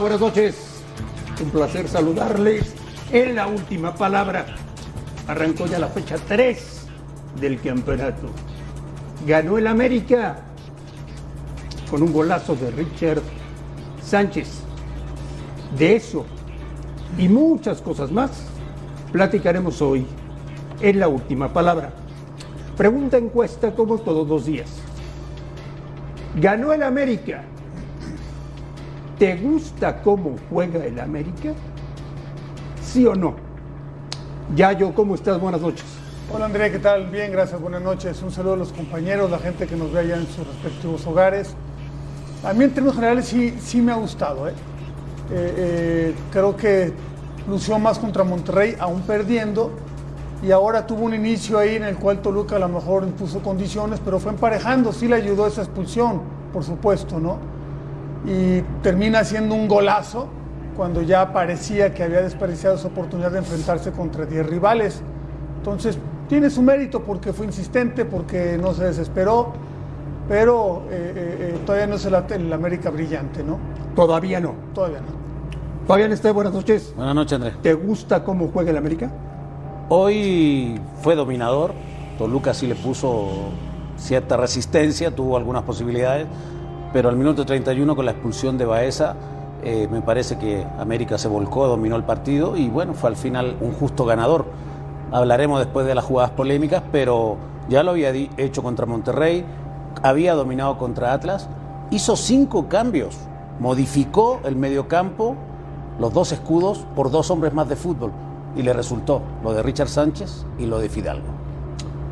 Buenas noches. Un placer saludarles. En la última palabra, arrancó ya la fecha 3 del campeonato. Ganó el América con un golazo de Richard Sánchez. De eso y muchas cosas más platicaremos hoy en la última palabra. Pregunta encuesta como todos los días. ¿Ganó el América? ¿Te gusta cómo juega el América? ¿Sí o no? Yayo, ¿cómo estás? Buenas noches. Hola Andrea, ¿qué tal? Bien, gracias, buenas noches. Un saludo a los compañeros, la gente que nos ve allá en sus respectivos hogares. A mí en términos generales sí, sí me ha gustado. ¿eh? Eh, eh, creo que lució más contra Monterrey, aún perdiendo, y ahora tuvo un inicio ahí en el cual Toluca a lo mejor impuso condiciones, pero fue emparejando, sí le ayudó esa expulsión, por supuesto, ¿no? Y termina siendo un golazo cuando ya parecía que había desperdiciado su oportunidad de enfrentarse contra 10 rivales. Entonces, tiene su mérito porque fue insistente, porque no se desesperó, pero eh, eh, eh, todavía no es el, el América brillante, ¿no? Todavía no. Todavía no. Fabián Este, buenas noches. Buenas noches, Andrés. ¿Te gusta cómo juega el América? Hoy fue dominador. Toluca sí le puso cierta resistencia, tuvo algunas posibilidades, pero al minuto 31 con la expulsión de Baeza, eh, me parece que América se volcó, dominó el partido y bueno, fue al final un justo ganador. Hablaremos después de las jugadas polémicas, pero ya lo había hecho contra Monterrey, había dominado contra Atlas, hizo cinco cambios, modificó el mediocampo, los dos escudos por dos hombres más de fútbol y le resultó lo de Richard Sánchez y lo de Fidalgo.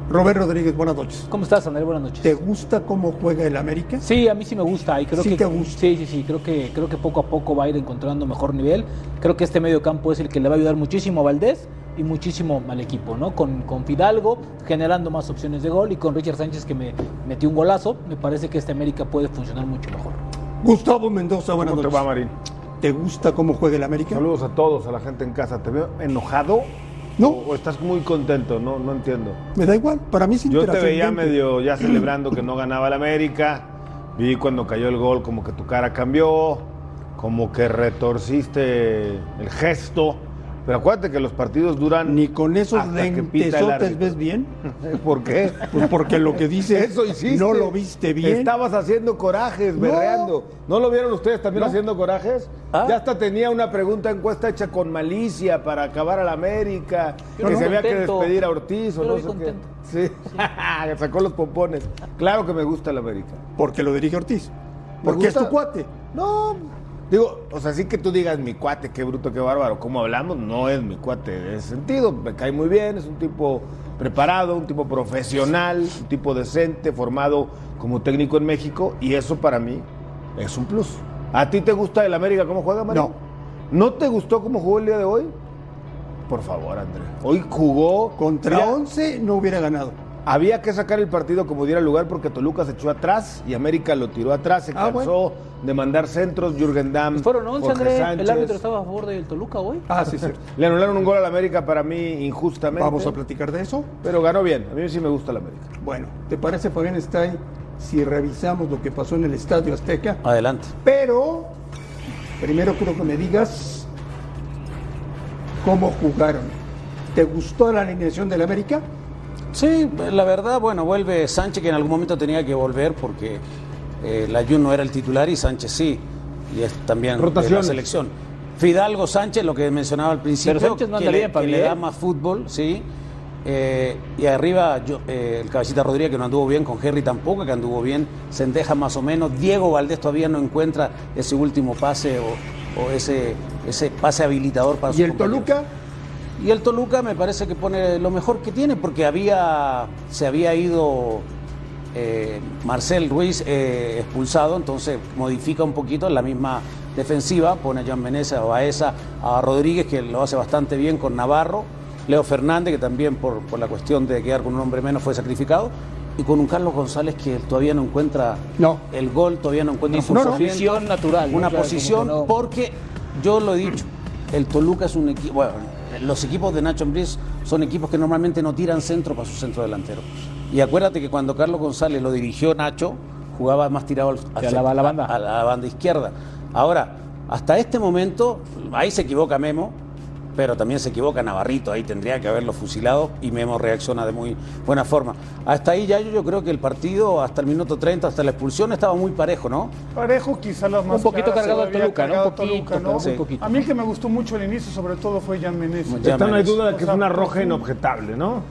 Robert Rodríguez, buenas noches. ¿Cómo estás, Andrés? Buenas noches. ¿Te gusta cómo juega el América? Sí, a mí sí me gusta. Y creo ¿Sí que, te gusta? Sí, sí, sí. Creo que, creo que poco a poco va a ir encontrando mejor nivel. Creo que este medio campo es el que le va a ayudar muchísimo a Valdés y muchísimo al equipo, ¿no? Con, con Fidalgo generando más opciones de gol y con Richard Sánchez que me metió un golazo. Me parece que este América puede funcionar mucho mejor. Gustavo Mendoza, buenas ¿Cómo te noches. va, Marín? ¿Te gusta cómo juega el América? Saludos a todos, a la gente en casa. ¿Te veo enojado? No. ¿O, o estás muy contento? No, no entiendo. Me da igual, para mí es Yo te veía medio ya celebrando que no ganaba el América. Vi cuando cayó el gol como que tu cara cambió, como que retorciste el gesto. Pero acuérdate que los partidos duran... Ni con esos lentesotes ves bien. ¿Por qué? Pues porque lo que dice Eso hiciste. no lo viste bien. Estabas haciendo corajes, berreando. ¿No lo vieron ustedes también No. haciendo corajes? Ah. Ya hasta tenía una pregunta encuesta hecha con malicia para acabar a la América. Yo que se había que despedir a Ortiz o Yo no sé qué. Sí. Sacó los pompones. Claro que me gusta el América. Porque lo dirige Ortiz. ¿Me Porque es tu cuate. No, digo, o sea, sí que tú digas mi cuate, qué bruto, qué bárbaro, ¿cómo hablamos? No es mi cuate en ese sentido, me cae muy bien, es un tipo preparado, un tipo profesional, un tipo decente, formado como técnico en México, y eso para mí es un plus. ¿A ti te gusta el América cómo juega, Mario? No. ¿No te gustó cómo jugó el día de hoy? Por favor, André. Hoy jugó Contra Mira, 11 no hubiera ganado. Había que sacar el partido como diera lugar porque Toluca se echó atrás y América lo tiró atrás, se Ah, cansó de mandar centros, Jürgen Damm. Pues Fueron 11, Jorge Andrés. Sánchez. El árbitro estaba a favor del Toluca hoy. Ah, sí, sí. Le anularon un gol al América para mí injustamente. Vamos a platicar de eso. Pero ganó bien. A mí sí me gusta el América. Bueno, ¿te parece, Fabián Stein, si revisamos lo que pasó en el Estadio Azteca? Adelante. Pero primero quiero que me digas cómo jugaron. ¿Te gustó la alineación del América? Sí, la verdad, bueno, vuelve Sánchez que en algún momento tenía que volver porque eh, la Jun no era el titular y Sánchez sí, y es también de la selección. Fidalgo Sánchez, lo que mencionaba al principio, Pero Sánchez no que, le, que da más fútbol, sí. Eh, y arriba yo- eh, el cabecita Rodríguez que no anduvo bien, con Henry tampoco, que anduvo bien, Sendeja más o menos, Diego Valdés todavía no encuentra ese último pase o, o ese, ese pase habilitador para ¿Y sus el compañeros. Toluca? Y el Toluca me parece que pone lo mejor que tiene porque había se había ido eh, Marcel Ruiz eh, expulsado, entonces modifica un poquito la misma defensiva, pone a Jan Menezes, a Baeza, a Rodríguez que lo hace bastante bien con Navarro, Leo Fernández que también por, por la cuestión de quedar con un hombre menos fue sacrificado y con un Carlos González que todavía no encuentra No. el gol, todavía no encuentra su posición natural. Una O sea, como posición porque yo lo he dicho, el Toluca es un equipo, bueno, los equipos de Nacho Ambriz son equipos que normalmente no tiran centro para su centro delantero. Y acuérdate que cuando Carlos González lo dirigió Nacho, jugaba más tirado al- a la banda. a la banda izquierda. Ahora, hasta este momento, ahí se equivoca Memo, pero también se equivoca Navarrito, ahí tendría que haberlo fusilado y Memo reacciona de muy buena forma. Hasta ahí ya yo, yo creo que el partido, hasta el minuto 30, hasta la expulsión, estaba muy parejo, ¿no? Parejo, quizá las más Un poquito cargado al había Toluca, ¿no? Un poquito, Toluca, ¿no? pero Sí. muy poquito. A mí el que me gustó mucho el inicio, sobre todo, fue Jan Menezes. Ya Esta no hay Menezes. duda de que O es una roja inobjetable, ¿no?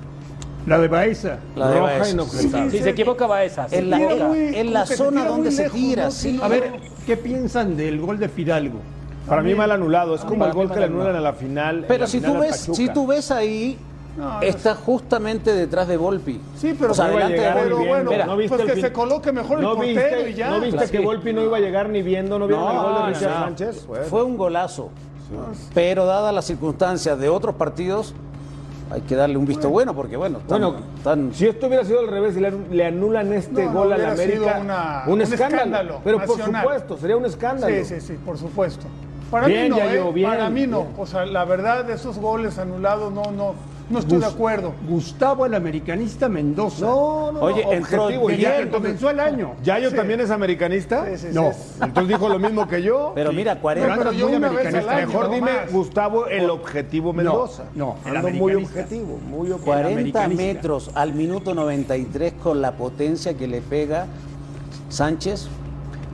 La de Baeza. La de roja Baeza. inobjetable. Si se equivoca Baeza. En la, en- muy- en como la zona donde se tira, ¿no? sí. Sí, A ver, ¿qué piensan del gol de Fidalgo? Para mí mal anulado, es como el gol que le anulan a la final. Pero la si final tú ves, si tú ves ahí, No, no está justamente detrás de Volpi. Sí, pero O sea, no iba a de bueno, Mira, ¿No viste pues el que fin- se coloque mejor el ¿No portero viste, y ya. ¿No viste Claro. que Volpi no iba a llegar ni viendo? ¿No vieron el gol de Richard no. Sánchez? Bueno. Fue un golazo. Pero dadas las circunstancias de otros partidos, hay que darle un visto bueno, porque bueno, están, Bueno, están- si esto hubiera sido al revés y le, le anulan este No, no, gol a la América, sido una- un, un escándalo. escándalo Pero por supuesto, sería un escándalo. Sí, sí, sí, por supuesto. Para Bien, mí no, Yayo, ¿eh? bien, Para mí no. bien. O sea, la verdad, esos goles anulados, no, no, no estoy de acuerdo. Gustavo, el americanista Mendoza. No, no, Oye, no, entró objetivo. bien, Y ya, comenzó el año. ¿Yayo Sí. también es americanista? Sí, sí, sí, No. es- Entonces dijo lo mismo que yo. pero mira, 40, No, pero yo muy una vez americanista. al año, Mejor no dime, más. Gustavo, el objetivo Mendoza. no, el Ando muy objetivo, muy objetivo. 40 americanista. metros al minuto 93 con la potencia que le pega Sánchez.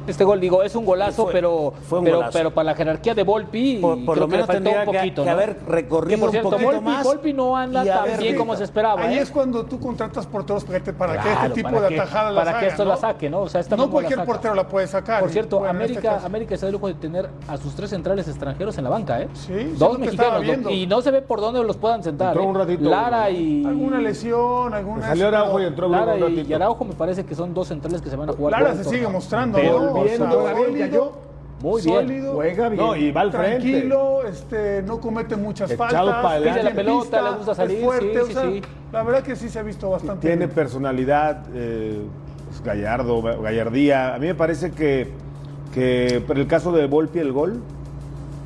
Este gol, digo, es un golazo, Fue- pero, fue un pero, golazo. pero para la jerarquía de Volpi, Por- por creo lo que le menos faltó un que- poquito, que ¿no? haber recorrido Que, por un cierto, poquito Volpi, más Volpi no anda tan haber- bien como se esperaba. Ahí ¿eh? es cuando tú contratas porteros para que, para que Claro, este tipo de que- atajadas para que esto ¿no? la saque, ¿no? O sea, esta no la cualquier saca. portero la puede sacar. Por cierto, Bueno, este América. América está de lujo de tener a sus tres centrales extranjeros en la banca, ¿eh? Sí, sí, Dos que mexicanos. ¿no? Y no se ve por dónde los puedan sentar. ¿eh? un ratito Lara ¿no? y. Alguna lesión, alguna... Salió Araujo y entró Lara un y, Araujo me parece que son dos centrales que se van a jugar. Lara el se sigue mostrando, Bien, sólido. Muy bien. sólido, Juega bien. No, y va al frente. tranquilo, este, no comete muchas Echado faltas. Pide la pelota, pista, le gusta es salir, fuerte, sí, o sí, sea, sí. La verdad que sí se ha visto bastante Tiene bien. personalidad, eh, es gallardo, gallardía. A mí me parece que, que por el caso de Volpi, el gol,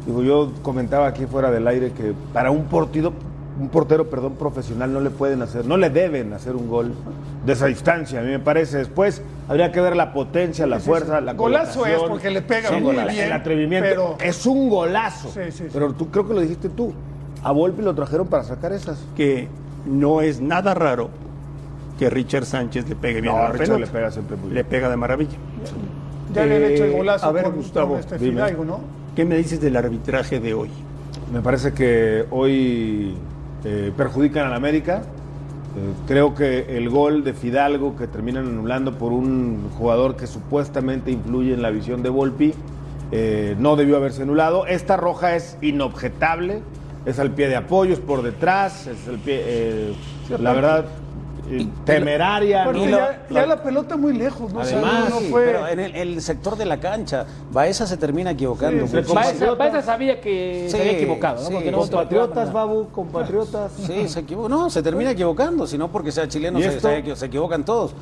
digo, yo comentaba aquí fuera del aire que para un portero, un portero, perdón, profesional no le pueden hacer, no le deben hacer un gol de esa distancia, a mí me parece. Después habría que ver la potencia, la fuerza, la Golazo es porque le pega Sí, muy golazo. bien, El atrevimiento. pero- Es un golazo. Sí, sí, sí. Pero tú creo que lo dijiste tú. A Volpi lo trajeron para sacar esas. Que no es nada raro que Richard Sánchez le pegue bien No, a la Richard pelota. le pega siempre muy bien. Le pega de maravilla. Ya le han Eh, hecho el golazo a ver, con, Gustavo, con este dime. Fidalgo, ¿no? ¿Qué me dices del arbitraje de hoy? Me parece que hoy eh, perjudican al América. Eh, creo que el gol de Fidalgo que terminan anulando por un jugador que supuestamente influye en la visión de Volpi eh, no debió haberse anulado. Esta roja es inobjetable, es al pie de apoyo, es por detrás, es el pie, eh, la verdad, temeraria. Aparte, ¿no? ya, ya la pelota muy lejos, ¿no? Además, no sí, fue... pero en el, el sector de la cancha, Baeza se termina equivocando. Sí, Baeza, Baeza sabía que Sí, se había equivocado, ¿no? sí. Porque no Compatriotas, Babu, compatriotas. Sí, se equivoca. No, se termina equivocando, si no porque sea chileno se equivocan todos.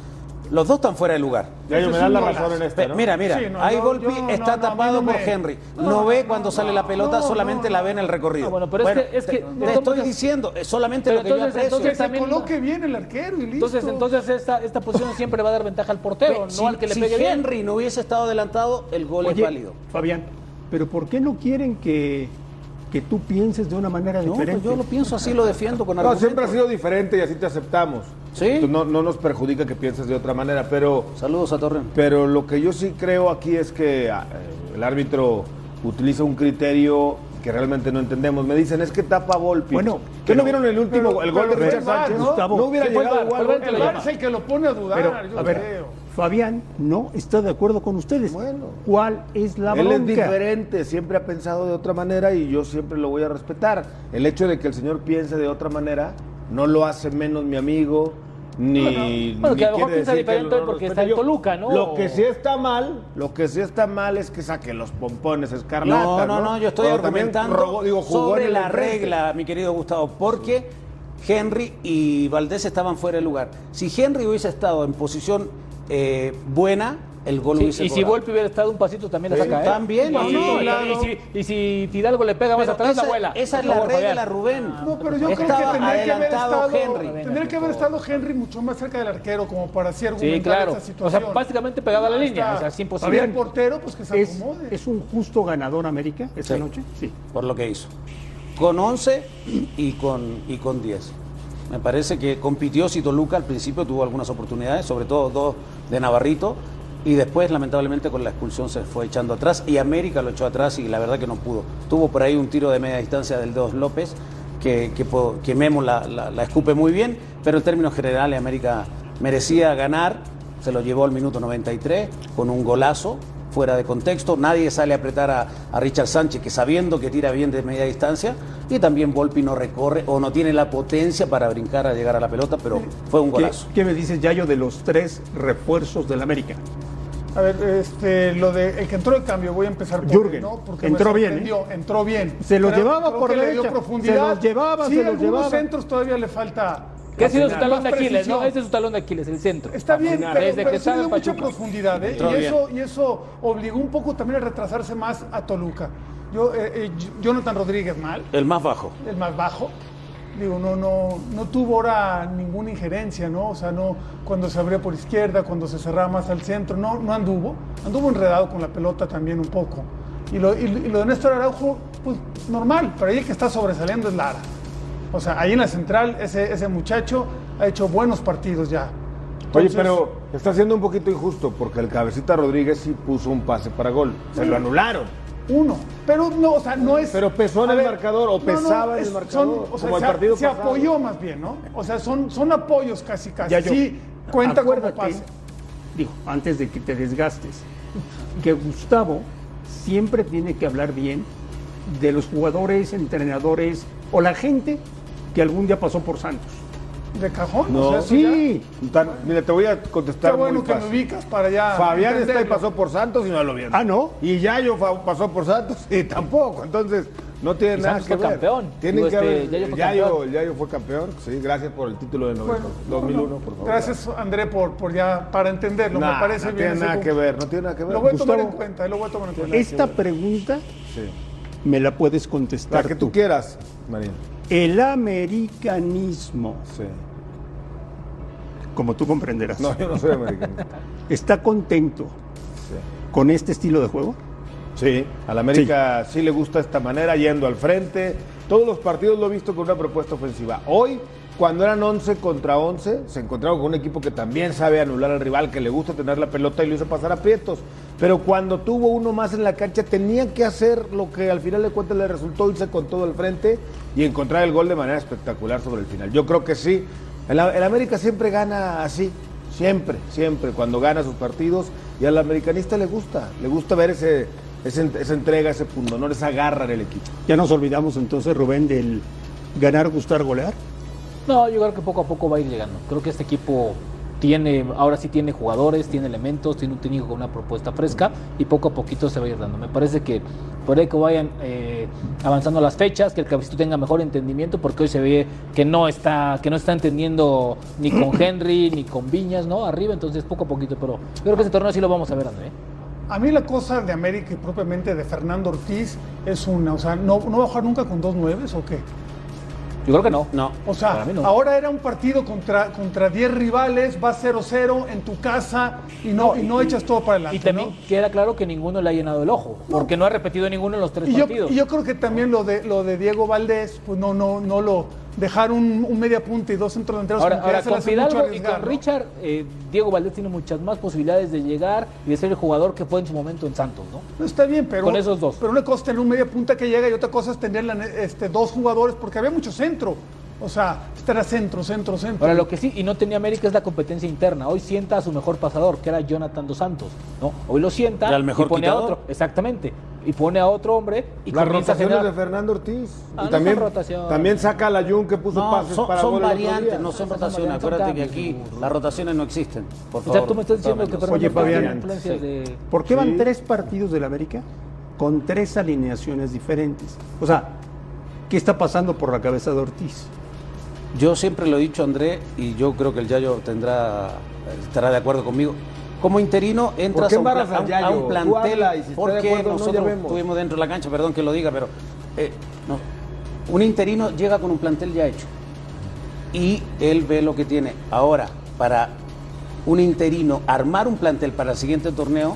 Los dos están fuera de lugar. Ya yo me un la razón en ¿no? Mira, mira, Sí, no, ahí yo- Volpi yo no, está no, tapado no por me- Henry. No, no, ve no, cuando no, sale la pelota, no, solamente no, la no. ve en el recorrido. Bueno, pero es que- es que- te, estoy diciendo, solamente Pero lo que yo entonces- aprecio. Que entonces se también no- coloque bien el arquero y listo. Entonces, entonces esta, esta posición siempre va a dar ventaja al portero, si no al que le si pegue bien. Henry no hubiese estado adelantado, el gol es válido. Fabián, pero ¿por qué no quieren que, que tú pienses de una manera No, diferente? pues yo lo pienso así, lo defiendo con No, argumentos. siempre ha sido diferente y así te aceptamos. Sí. No, no nos perjudica que pienses de otra manera, pero, Saludos a Torreón. pero lo que yo sí creo aquí es que ah, eh, el árbitro utiliza un criterio que realmente no entendemos. Me dicen, es que tapa Volpi. Bueno, ¿qué no vieron el último, pero- el gol de Richard Sánchez? ¿no? Gustavo, No hubiera el llegado igual. el que El lo VAR llama. es el que lo pone a dudar, Pero, yo a ver, creo. Fabián no está de acuerdo con ustedes. Bueno. ¿Cuál es la Él bronca? es diferente, siempre ha pensado de otra manera y yo siempre lo voy a respetar. El hecho de que el señor piense de otra manera no lo hace menos mi amigo, ni. Bueno, ni que a lo mejor quiere piensa diferente lo- porque está en yo. Toluca, ¿no? Lo que sí está mal, lo que sí está mal es que saque los pompones escarlata. No, no, no, yo estoy argumentando robó- digo, sobre la regla, mi querido Gustavo, porque Henry y Valdés estaban fuera de lugar. Si Henry hubiese estado en posición eh, buena, el gol Sí, hubiese y si. Volpi hubiera estado un pasito también la saca, ¿eh? también, Y, no, y- no, y- claro. y si, y si Fidalgo le pega más Pero atrás, la abuela. esa es la favor, regla, Fabián. Rubén. No, pero yo creo que tendría que haber adelantado estado Henry. tendría que haber estado Henry mucho más cerca del arquero como para así argumentar Sí, claro. esa O situación. sea, básicamente pegado a la línea. está. O sea, es Si imposible. el portero, pues que se ¿Es, acomode. ¿Es un justo ganador América esta Sí. noche? Sí. por lo que hizo. Con 11 y con, y con 10. Me parece que compitió si Toluca al principio tuvo algunas oportunidades, sobre todo dos de Navarrito, y después lamentablemente con la expulsión se fue echando atrás y América lo echó atrás y la verdad que no pudo. Tuvo por ahí un tiro de media distancia del Dos López que, que, que Memo la, la- la escupe muy bien, pero en términos generales América merecía ganar, se lo llevó al minuto 93 con un golazo fuera de contexto, nadie sale a apretar a, a Richard Sánchez que sabiendo que tira bien de media distancia y también Volpi no recorre o no tiene la potencia para brincar a llegar a la pelota, pero fue un ¿Qué, golazo. qué me dices, Yayo, de los tres refuerzos del América? A ver, este, lo de el que entró de cambio, voy a empezar por Jürgen. él, ¿no? Porque Entró bien, ¿eh? entró bien. Se lo llevaba por que le dio derecha, profundidad. se los llevaba, sí, se los algunos llevaba. centros todavía le falta. Que ha sido su talón de Aquiles. ¿no? Ese es su talón de Aquiles, el centro. Está bien, Desde pero, que pero dio mucha profundidad, ¿eh? Entró Y bien. eso, y eso obligó un poco también a retrasarse más a Toluca. Yo, eh, eh, Jonathan Rodríguez mal, El más bajo. el más bajo. Digo, no, no, no tuvo ahora ninguna injerencia, ¿no? O sea, no cuando se abría por izquierda, cuando se cerraba más al centro, no, no anduvo. Anduvo enredado con la pelota también un poco. Y lo, y, y lo de Néstor Araujo, pues normal, pero ahí el que está sobresaliendo es Lara. O sea, ahí en la central, ese, ese muchacho ha hecho buenos partidos ya. Oye, pero está siendo un poquito injusto porque el cabecita Rodríguez sí puso un pase para gol. Se lo anularon. Uno. Pero no, o sea, no es. Pero pesó en el marcador, o pesaba en el marcador, o sea, como el se, partido se pasado. apoyó más bien, ¿no? O sea, son, son apoyos casi, casi. Ya yo- sí, cuenta como acuérdate, pase. Digo, antes de que te desgastes, que Gustavo siempre tiene que hablar bien de los jugadores, entrenadores o la gente que algún día pasó por Santos. ¿De cajón? No, o sea, sí. Tan- mira, te voy a contestar Qué bueno muy que me ubicas para ya. Fabián está y pasó por Santos y no lo vieron. Ah, ¿no? Y Yayo pasó por Santos y tampoco. Entonces, no tiene Y nada Santos que fue ver. campeón. Tienen Digo, que este, haber- Yayo fue Yayo, campeón. Yayo fue campeón. Sí, gracias por el título de 90, Bueno, 2001, no, no. por favor. Gracias, André, por, por ya, para entenderlo. Nah, me parece no bien. tiene ese nada punto. que ver, no tiene nada que ver. Lo voy a tomar en cuenta, lo voy a tomar en cuenta. Esta pregunta Sí. me la puedes contestar La que tú quieras, María. El americanismo, Sí. como tú comprenderás, No, yo no soy americanista. ¿está contento Sí. con este estilo de juego? Sí, al América sí. le gusta esta manera, yendo al frente. Todos los partidos lo he visto con una propuesta ofensiva. Hoy, cuando eran 11 contra 11, se encontraron con un equipo que también sabe anular al rival, que le gusta tener la pelota y lo hizo pasar a aprietos. Pero cuando tuvo uno más en la cancha, tenía que hacer lo que al final de cuentas le resultó irse con todo al frente y encontrar el gol de manera espectacular sobre el final. Yo creo que sí. El, el América siempre gana así, siempre, siempre, cuando gana sus partidos. Y al americanista le gusta, le gusta ver ese, ese- esa entrega, ese punto, ¿no? esa garra en el equipo. Ya nos olvidamos entonces, Rubén, del ganar, gustar, golear. No, yo creo que poco a poco va a ir llegando. Creo que este equipo tiene, ahora sí tiene jugadores, tiene elementos, tiene un técnico con una propuesta fresca y poco a poquito se va a ir dando. Me parece que por ahí que vayan eh, avanzando las fechas, que el cabecito tenga mejor entendimiento, porque hoy se ve que no está, que no está entendiendo ni con Henry ni con Viñas, ¿no? Arriba, entonces poco a poquito, pero yo creo que ese torneo sí lo vamos a ver, André. A mí la cosa de América y propiamente de Fernando Ortiz es una, o sea, ¿no, no va a jugar nunca con dos nueves o qué? Yo creo que no. No. O sea, no. ahora era un partido contra, contra 10 rivales, va 0-0 en tu casa y no, y no echas todo para adelante. Y también ¿no? queda claro que ninguno le ha llenado el ojo, porque no ha repetido ninguno en los tres Y yo, partidos. y yo creo que también lo de lo de Diego Valdés, pues no, no, no lo dejar un, un media punta y dos Ahora, que ya ahora le con Fidalgo y con. Richard, eh, Diego Valdés tiene muchas más posibilidades de llegar y de ser el jugador que fue en su momento en Santos, ¿no? No está bien, pero. Con esos dos. Pero una cosa es tener un media punta que llega y otra cosa es tener la este, dos jugadores, porque había mucho centro. O sea, este era centro, centro, centro. Ahora, lo que sí, y no tenía América es la competencia interna. Hoy sienta a su mejor pasador, que era Jonathan Dos Santos, ¿no? Hoy lo sienta Era el mejor y pone quitador. a otro, exactamente, y pone a otro hombre y Las a rotaciones de Fernando Ortiz. Ah, y no también, son también saca a la Jun que puso No, pases son, para son variantes, no son Son rotaciones. variantes, Acuérdate que aquí las rotaciones no existen. Por O favor, sea, tú me estás diciendo que Oye, Ortiz tiene Fabián. influencias de... ¿Por qué van Sí. tres partidos del América con tres alineaciones diferentes? O sea, ¿qué está pasando por la cabeza de Ortiz? Yo siempre lo he dicho, André, y yo creo que el Yayo tendrá, estará de acuerdo conmigo. como interino entras a un, a un- a plantel y si porque acuerdo no, nosotros vemos. estuvimos dentro de la cancha, perdón que lo diga, pero eh, no. un interino llega con un plantel ya hecho y él ve lo que tiene. Ahora, para un interino armar un plantel para el siguiente torneo,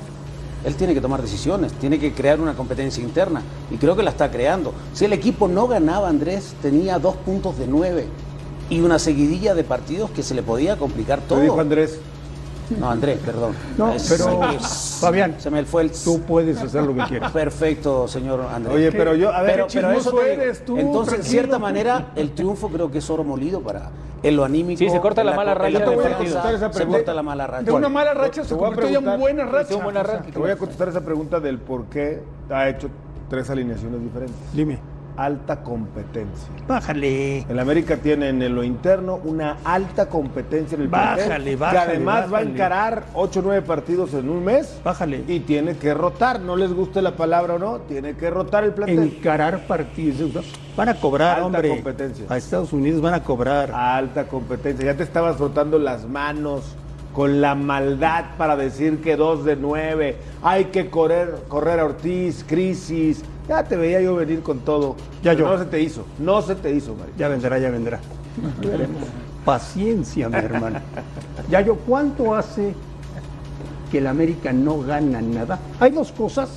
él tiene que tomar decisiones, tiene que crear una competencia interna y creo que la está creando. Si el equipo no ganaba, Andrés tenía dos puntos de nueve y una seguidilla de partidos que se le podía complicar todo. Te dijo Andrés. No, Andrés, perdón. No, pero, es- Fabián, se me fue el Tú puedes hacer lo que quieras. perfecto, señor Andrés. Oye, pero yo, a ver, pero, pero eso te eres tú, Entonces, en cierta manera, el triunfo creo que es oro molido para en lo anímico. Sí, se corta la mala racha del partido. Esa Se corta la mala racha. De una mala racha se convirtió ya en buena racha. Buena O sea, racha. Te voy a contestar esa pregunta del por qué ha hecho tres alineaciones diferentes. Dime. Alta competencia. Bájale. El América tiene en lo interno una alta competencia en el Bájale, plantel, bájale, que además va a encarar 8 o 9 partidos en un mes Bájale. y tiene que rotar, no les guste la palabra o no, tiene que rotar el plantel. Encarar partidos. Van a cobrar, Alta hombre. competencia. A Estados Unidos van a cobrar. Alta competencia, ya te estabas frotando las manos con la maldad para decir que 2 de 9, hay que correr, correr a Ortiz, crisis, ya te veía yo venir con todo. Ya yo. No se te hizo, no se te hizo, Mario. Ya vendrá, ya vendrá. Veremos. Paciencia, mi hermano. Ya yo, ¿cuánto hace que el América no gana nada? Hay dos cosas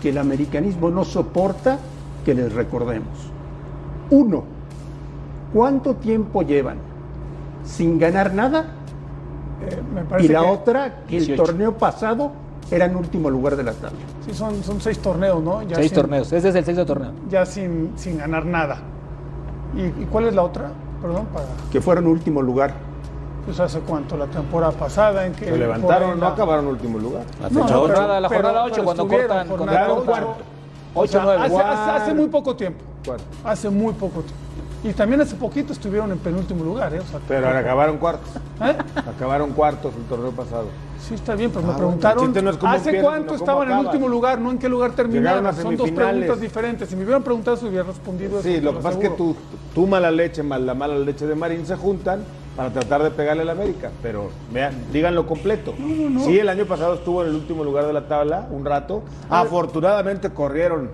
que el americanismo no soporta que les recordemos. Uno, ¿cuánto tiempo llevan sin ganar nada? eh, me Y parece la que otra, que el 18. torneo pasado era en último lugar de la tabla. Sí, son, son seis torneos, ¿no? Ya Seis sin- torneos. Ese es el sexto torneo. Ya sin, sin ganar nada. ¿Y, y cuál es la otra? Perdón, para. Que fueron último lugar. Pues hace cuánto, la temporada pasada en que. Se levantaron, no la- acabaron último lugar. La No, fecha no, ocho. pero- Jornada- la jornada ocho, pero cuando estuvieron, cortan- cuando jornada cortan. ocho. Ocho, O sea, nueve. Hace, Cuarto. hace- hace muy poco tiempo. Cuarto. Hace muy poco tiempo. Y también hace poquito estuvieron en penúltimo lugar, ¿eh? O sea, Pero ahora acabaron cuartos. ¿eh? Acabaron cuartos el torneo pasado. Sí, está bien, pero Ah, me bueno, preguntaron el no hace cuánto estaban en acaban. último lugar, no en qué lugar terminaron. A Son dos preguntas diferentes. Si me hubieran preguntado, se hubiera respondido Sí, eso, lo que pasa es que tu, tu mala leche más la mala leche de Marín se juntan para tratar de pegarle al América. Pero vean, díganlo completo. Sí, el año pasado estuvo en el último lugar de la tabla un rato. Afortunadamente corrieron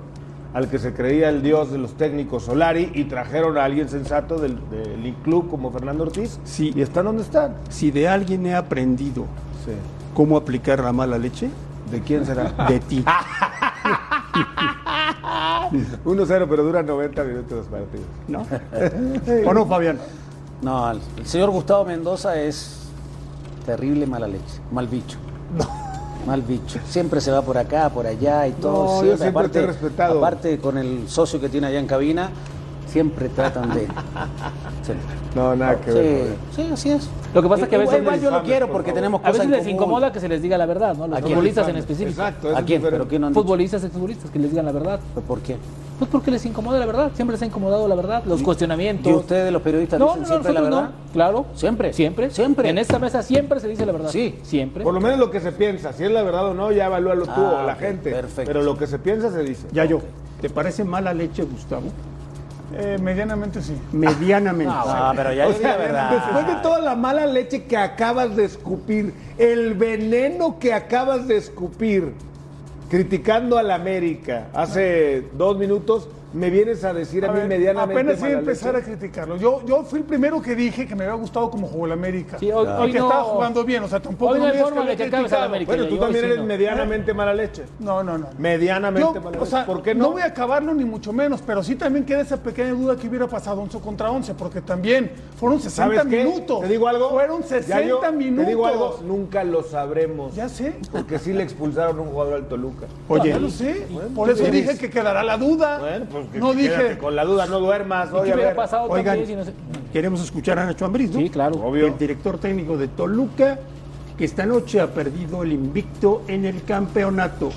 al que se creía el dios de los técnicos Solari y trajeron a alguien sensato del, del club como Fernando Ortiz. Sí. Y están donde están. Si de alguien he aprendido Sí. cómo aplicar la mala leche, ¿De quién será? de ti. 1-0, pero dura 90 minutos los partidos. ¿No? ¿O no, Fabián? No, el, el señor Gustavo Mendoza es terrible mala leche, mal bicho. Mal bicho. Siempre se va por acá, por allá y todo. No, yo siempre te he respetado. Aparte, con el socio que tiene allá en cabina, siempre tratan de. Sí, No, nada que ver. sí, sí, así es. Lo que pasa es que a Igual- veces igual les- yo lo quiero por porque favor. tenemos A cosas veces en les incomoda que se les diga la verdad, ¿no? Los ¿A futbolistas en específico. Exacto, ¿A quién? ¿Pero quién no han? Futbolistas, exfutbolistas, que les digan la verdad. ¿Por qué? Pues porque les incomoda la verdad. Siempre les ha incomodado la verdad. Los cuestionamientos. ¿Y ustedes, los periodistas, No, dicen no, siempre la verdad? no. Claro. ¿Siempre? Siempre. Siempre. En esta mesa siempre se dice la verdad. Sí. Siempre. Por lo menos lo que se piensa, si es la verdad o no, ya evalúalo tú Ah, o la ok, gente. perfecto. Pero lo que se piensa se dice. Ya yo. ¿Te parece mala leche, Gustavo? Eh, medianamente sí. Medianamente. Ah, pero ya O digo la sea, verdad. después de toda la mala leche que acabas de escupir, el veneno que acabas de escupir, criticando a la América hace dos minutos, me vienes a decir a, A mí ver, medianamente apenas iba a empezar leche. a criticarlo. Yo, yo fui el primero que dije que me había gustado como jugó el América. Sí, hoy- Y hoy que no- estaba jugando bien, o sea, tampoco hoy no me hay digas forma de que acabes. América. Bueno, tú también sí eres no. medianamente mala leche. No, no, no. Medianamente Yo, mala o leche. sea, ¿Por qué no no? voy a acabarlo ni mucho menos, pero sí también queda esa pequeña duda que hubiera pasado 11 contra 11, porque también fueron 60 ¿Sabes qué? minutos. ¿Te digo algo? Fueron Ya 60 yo- minutos. Te digo algo, nunca lo sabremos. Ya sé. Porque sí le expulsaron a un jugador al Toluca. Oye, Ya lo sé. Bueno, Por eso dije que quedará la duda. Bueno, pues que no quédate dije. con la duda, no duermas. ¿Y Oye, qué a hubiera ver. pasado Oigan. también si no se- queremos escuchar a Nacho Ambriz, ¿no? Sí, claro. Obvio. El director técnico de Toluca, que esta noche ha perdido el invicto en el campeonato.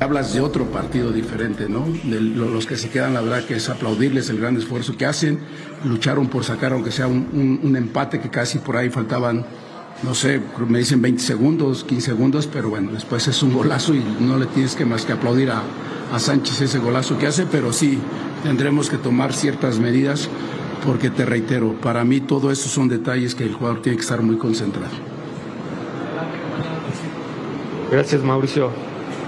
Hablas de otro partido diferente, ¿no? De lo- los que se quedan, la verdad que es aplaudirles el gran esfuerzo que hacen. Lucharon por sacar, aunque sea un, un- un empate que casi por ahí faltaban, no sé, me dicen 20 segundos, 15 segundos, pero bueno, después es un golazo y no le tienes que más que aplaudir a, a Sánchez ese golazo que hace, pero sí tendremos que tomar ciertas medidas porque te reitero, para mí todo eso son detalles que el jugador tiene que estar muy concentrado. Gracias, Mauricio.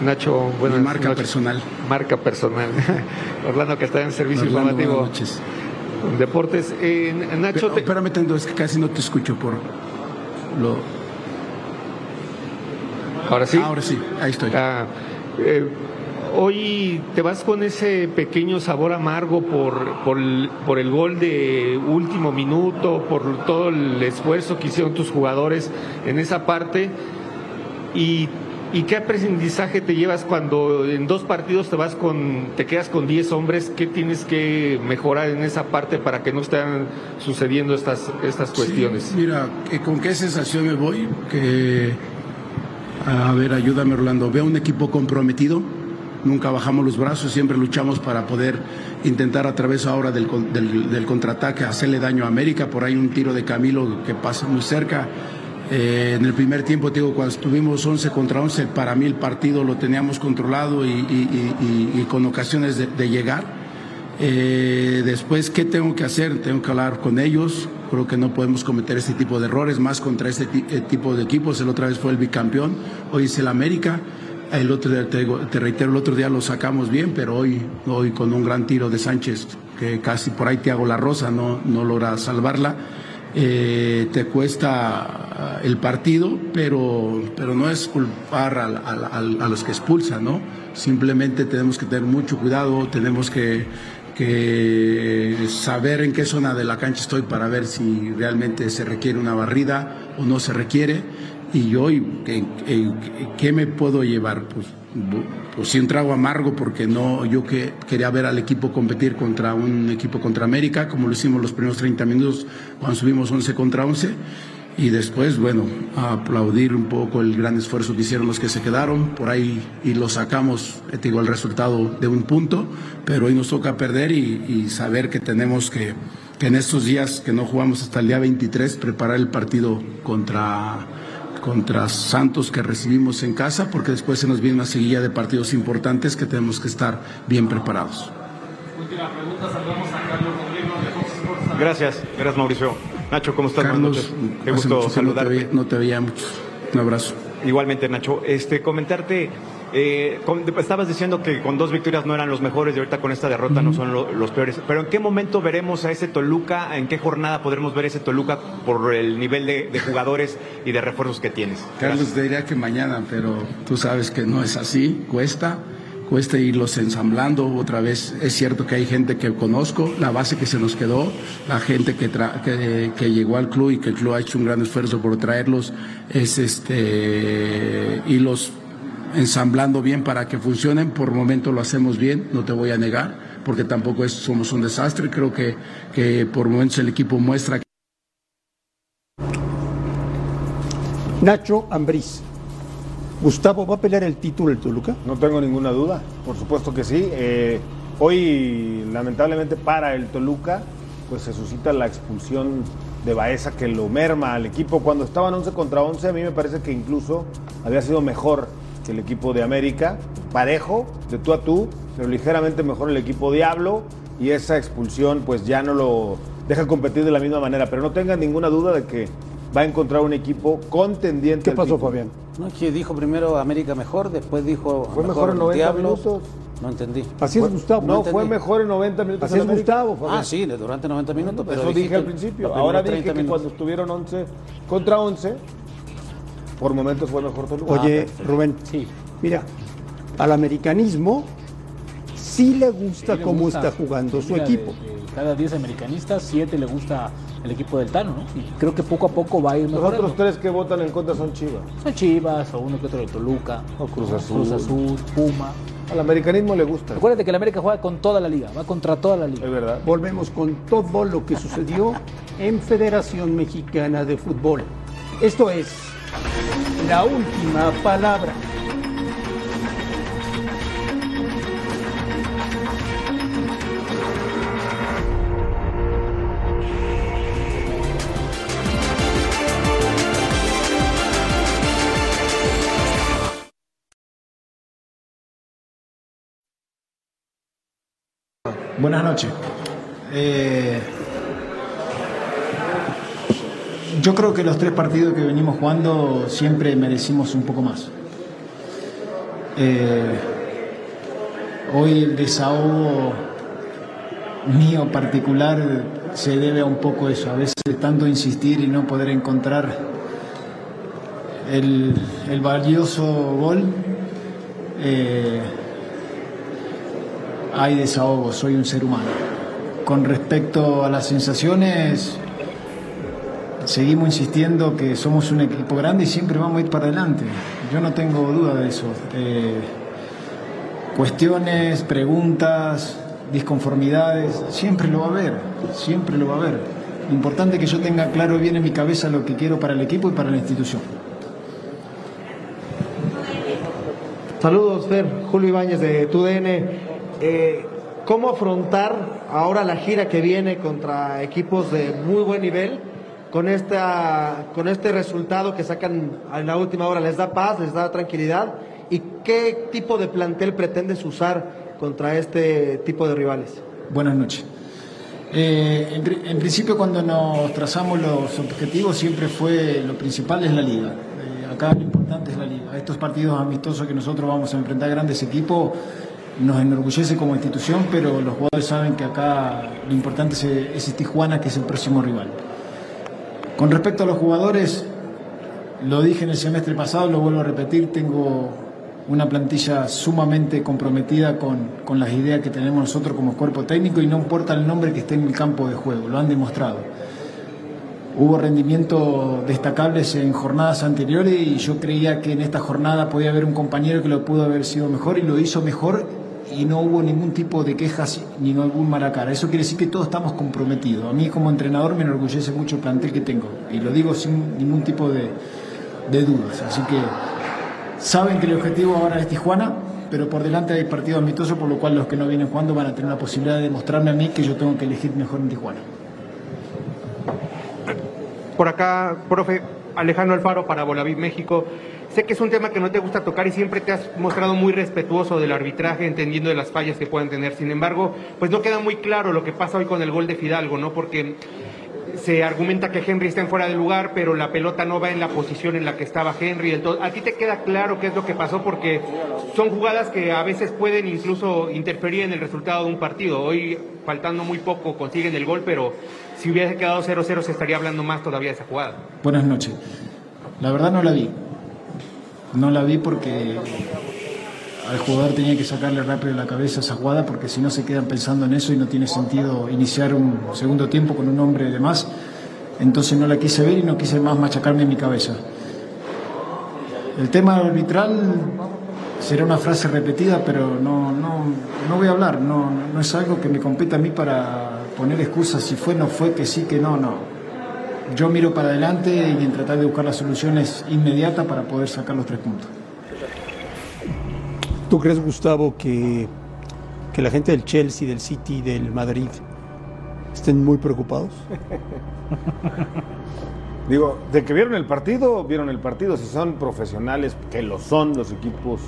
Nacho, buenas marca noches. personal. Marca personal. Orlando que está en servicio Orlando, informativo. buenas noches. Deportes. Eh, Nacho, Pero, te- espérame, Tendo, es que casi no te escucho por lo. ahora sí. Ahora sí, ahí estoy. Ah, eh, hoy te vas con ese pequeño sabor amargo por, por, el, por el gol de último minuto, por todo el esfuerzo que hicieron tus jugadores en esa parte. Y, y qué aprendizaje te llevas cuando en dos partidos te vas con, te quedas con 10 hombres? ¿Qué tienes que mejorar en esa parte para que no estén sucediendo estas, estas cuestiones? Sí, mira, que ¿con qué sensación me voy? Que, a ver, ayúdame Orlando, veo un equipo comprometido, nunca bajamos los brazos, siempre luchamos para poder intentar a través ahora del, del, contraataque hacerle daño a América, por ahí un tiro de Camilo que pasa muy cerca. Eh, en el primer tiempo, digo, cuando estuvimos 11 contra 11, para mí el partido lo teníamos controlado y, con ocasiones de- llegar. Eh, después, ¿qué tengo que hacer? Tengo que hablar con ellos. Creo que no podemos cometer este tipo de errores más contra este eh, tipo de equipos. El otra vez fue el bicampeón, hoy es el América. El otro día, te, te reitero, el otro día lo sacamos bien, pero hoy, hoy con un gran tiro de Sánchez, que casi por ahí Tiago La Rosa no, no logra salvarla. Eh, te cuesta ah, el partido, pero, pero no es culpar a, los que expulsan, ¿no? Simplemente tenemos que tener mucho cuidado, tenemos que saber en qué zona de la cancha estoy para ver si realmente se requiere una barrida o no se requiere. Y hoy, ¿qué, me puedo llevar? Pues, pues sí, un trago amargo porque no, yo que quería ver al equipo competir contra un equipo contra América, como lo hicimos los primeros 30 minutos cuando subimos 11 contra 11. Y después, bueno, aplaudir un poco el gran esfuerzo que hicieron los que se quedaron por ahí y lo sacamos, eh, digo, el resultado de un punto, pero hoy nos toca perder y, y saber que tenemos que, que en estos días que no jugamos hasta el día 23, preparar el partido contra, contra Santos que recibimos en casa, porque después se nos viene una seguilla de partidos importantes que tenemos que estar bien preparados. Gracias, gracias Mauricio. Nacho, ¿cómo estás? Carlos, Buenas noches. Qué gusto que no te saludarte. veía- no te veía mucho. Un abrazo. Igualmente, Nacho. Este, comentarte, eh, estabas diciendo que con dos victorias no eran los mejores y ahorita con esta derrota no son lo- los peores. Pero ¿en qué momento veremos a ese Toluca? ¿En qué jornada podremos ver ese Toluca por el nivel de, de jugadores y de refuerzos que tienes? Carlos, te diría que mañana, pero tú sabes que no es así, cuesta, cuesta irlos ensamblando otra vez. Es cierto que hay gente que conozco, la base que se nos quedó, la gente que, tra- que, que llegó al club y que el club ha hecho un gran esfuerzo por traerlos, es este, irlos ensamblando bien para que funcionen. Por momento lo hacemos bien, no te voy a negar, porque tampoco es- somos un desastre. Creo que, que por momentos el equipo muestra que Nacho Ambriz. Gustavo, ¿va a pelear el título el Toluca? No tengo ninguna duda, por supuesto que sí. Eh, hoy, lamentablemente para el Toluca, pues se suscita la expulsión de Baeza que lo merma al equipo. Cuando estaban 11 contra 11, a mí me parece que incluso había sido mejor el equipo de América, parejo, de tú a tú, pero ligeramente mejor el equipo Diablo. Y esa expulsión, pues ya no lo deja competir de la misma manera. Pero no tengan ninguna duda de que va a encontrar un equipo contendiente. ¿Qué al pasó, título. Fabián? No, que dijo primero América mejor, después dijo Fue mejor en 90 Diablo. minutos. No entendí. Así es Gustavo. No, entendí. fue mejor en 90 minutos. Así es América. Gustavo, Fabián. Ah, sí, durante 90 minutos, pero Eso dije al principio. Ahora dije 30 que minutos. cuando estuvieron 11 contra 11, por momentos fue mejor Toluca. Oye, Ah. Rubén, Sí. mira, al americanismo sí le gusta Sí le cómo gusta. está jugando su Mira, equipo. de- de cada 10 americanistas, 7 le gusta el equipo del Tano, ¿no? Y creo que poco a poco va a ir Los mejorando. otros tres que votan en contra son Chivas. Son Chivas, o uno que otro de Toluca, O Cruz. Azul. Cruz Azul, Puma. Al americanismo le gusta. Acuérdate que el América juega con toda la liga, va contra toda la liga. Es verdad. Volvemos con todo lo que sucedió en Federación Mexicana de Fútbol. Esto es la última palabra. Buenas noches. Eh, yo creo que los tres partidos que venimos jugando siempre merecimos un poco más. Eh, hoy el desahogo mío particular se debe a un poco eso, a veces tanto insistir y no poder encontrar el, valioso gol. eh, hay desahogo, soy un ser humano. Con respecto a las sensaciones, seguimos insistiendo que somos un equipo grande y siempre vamos a ir para adelante. Yo no tengo duda de eso. Eh, cuestiones, preguntas, disconformidades, siempre lo va a haber, siempre lo va a haber. Lo importante es que yo tenga claro bien en mi cabeza lo que quiero para el equipo y para la institución. Saludos, Fer. Julio Ibáñez de TUDN. Eh, ¿Cómo afrontar ahora la gira que viene contra equipos de muy buen nivel con, esta, con este resultado que sacan en la última hora? ¿Les da paz, les da tranquilidad? ¿Y qué tipo de plantel pretendes usar contra este tipo de rivales? Buenas noches. Eh, en, pri- en principio cuando nos trazamos los objetivos siempre fue lo principal es la liga. Eh, acá lo importante es la liga. Estos partidos amistosos que nosotros vamos a enfrentar grandes equipos nos enorgullece como institución, pero los jugadores saben que acá lo importante es, es Tijuana, que es el próximo rival. Con respecto a los jugadores, lo dije en el semestre pasado, lo vuelvo a repetir, tengo una plantilla sumamente comprometida con, con las ideas que tenemos nosotros como cuerpo técnico y no importa el nombre que esté en el campo de juego, lo han demostrado. Hubo rendimientos destacables en jornadas anteriores y yo creía que en esta jornada podía haber un compañero que lo pudo haber sido mejor y lo hizo mejor y no hubo ningún tipo de quejas ni ningún maracara. Eso quiere decir que todos estamos comprometidos. A mí como entrenador me enorgullece mucho el plantel que tengo y lo digo sin ningún tipo de, dudas. Así que saben que el objetivo ahora es Tijuana, pero por delante hay partido amistoso, por lo cual los que no vienen jugando van a tener la posibilidad de demostrarme a mí que yo tengo que elegir mejor en Tijuana. Por acá, profe Alejandro Alfaro para Bolavid México. Sé que es un tema que no te gusta tocar y siempre te has mostrado muy respetuoso del arbitraje, entendiendo de las fallas que pueden tener. Sin embargo, pues no queda muy claro lo que pasa hoy con el gol de Fidalgo, ¿no? Porque se argumenta que Henry está en fuera de lugar, pero la pelota no va en la posición en la que estaba Henry. Entonces, ¿a ti te queda claro qué es lo que pasó? Porque son jugadas que a veces pueden incluso interferir en el resultado de un partido. Hoy, faltando muy poco, consiguen el gol, pero si hubiese quedado 0-0 se estaría hablando más todavía de esa jugada. Buenas noches. La verdad no la vi. No la vi porque al jugador tenía que sacarle rápido la cabeza esa jugada porque si no se quedan pensando en eso y no tiene sentido iniciar un segundo tiempo con un hombre de más. Entonces no la quise ver y no quise más machacarme en mi cabeza. El tema arbitral será una frase repetida, pero no, no, no voy a hablar. No, no es algo que me compete a mí para poner excusas si fue, no fue, que sí, que no, no. Yo miro para adelante y en tratar de buscar las soluciones inmediatas para poder sacar los tres puntos. ¿Tú crees, Gustavo, que, que la gente del Chelsea, del City, del Madrid estén muy preocupados? Digo, de que vieron el partido, vieron el partido. Si son profesionales, que lo son los equipos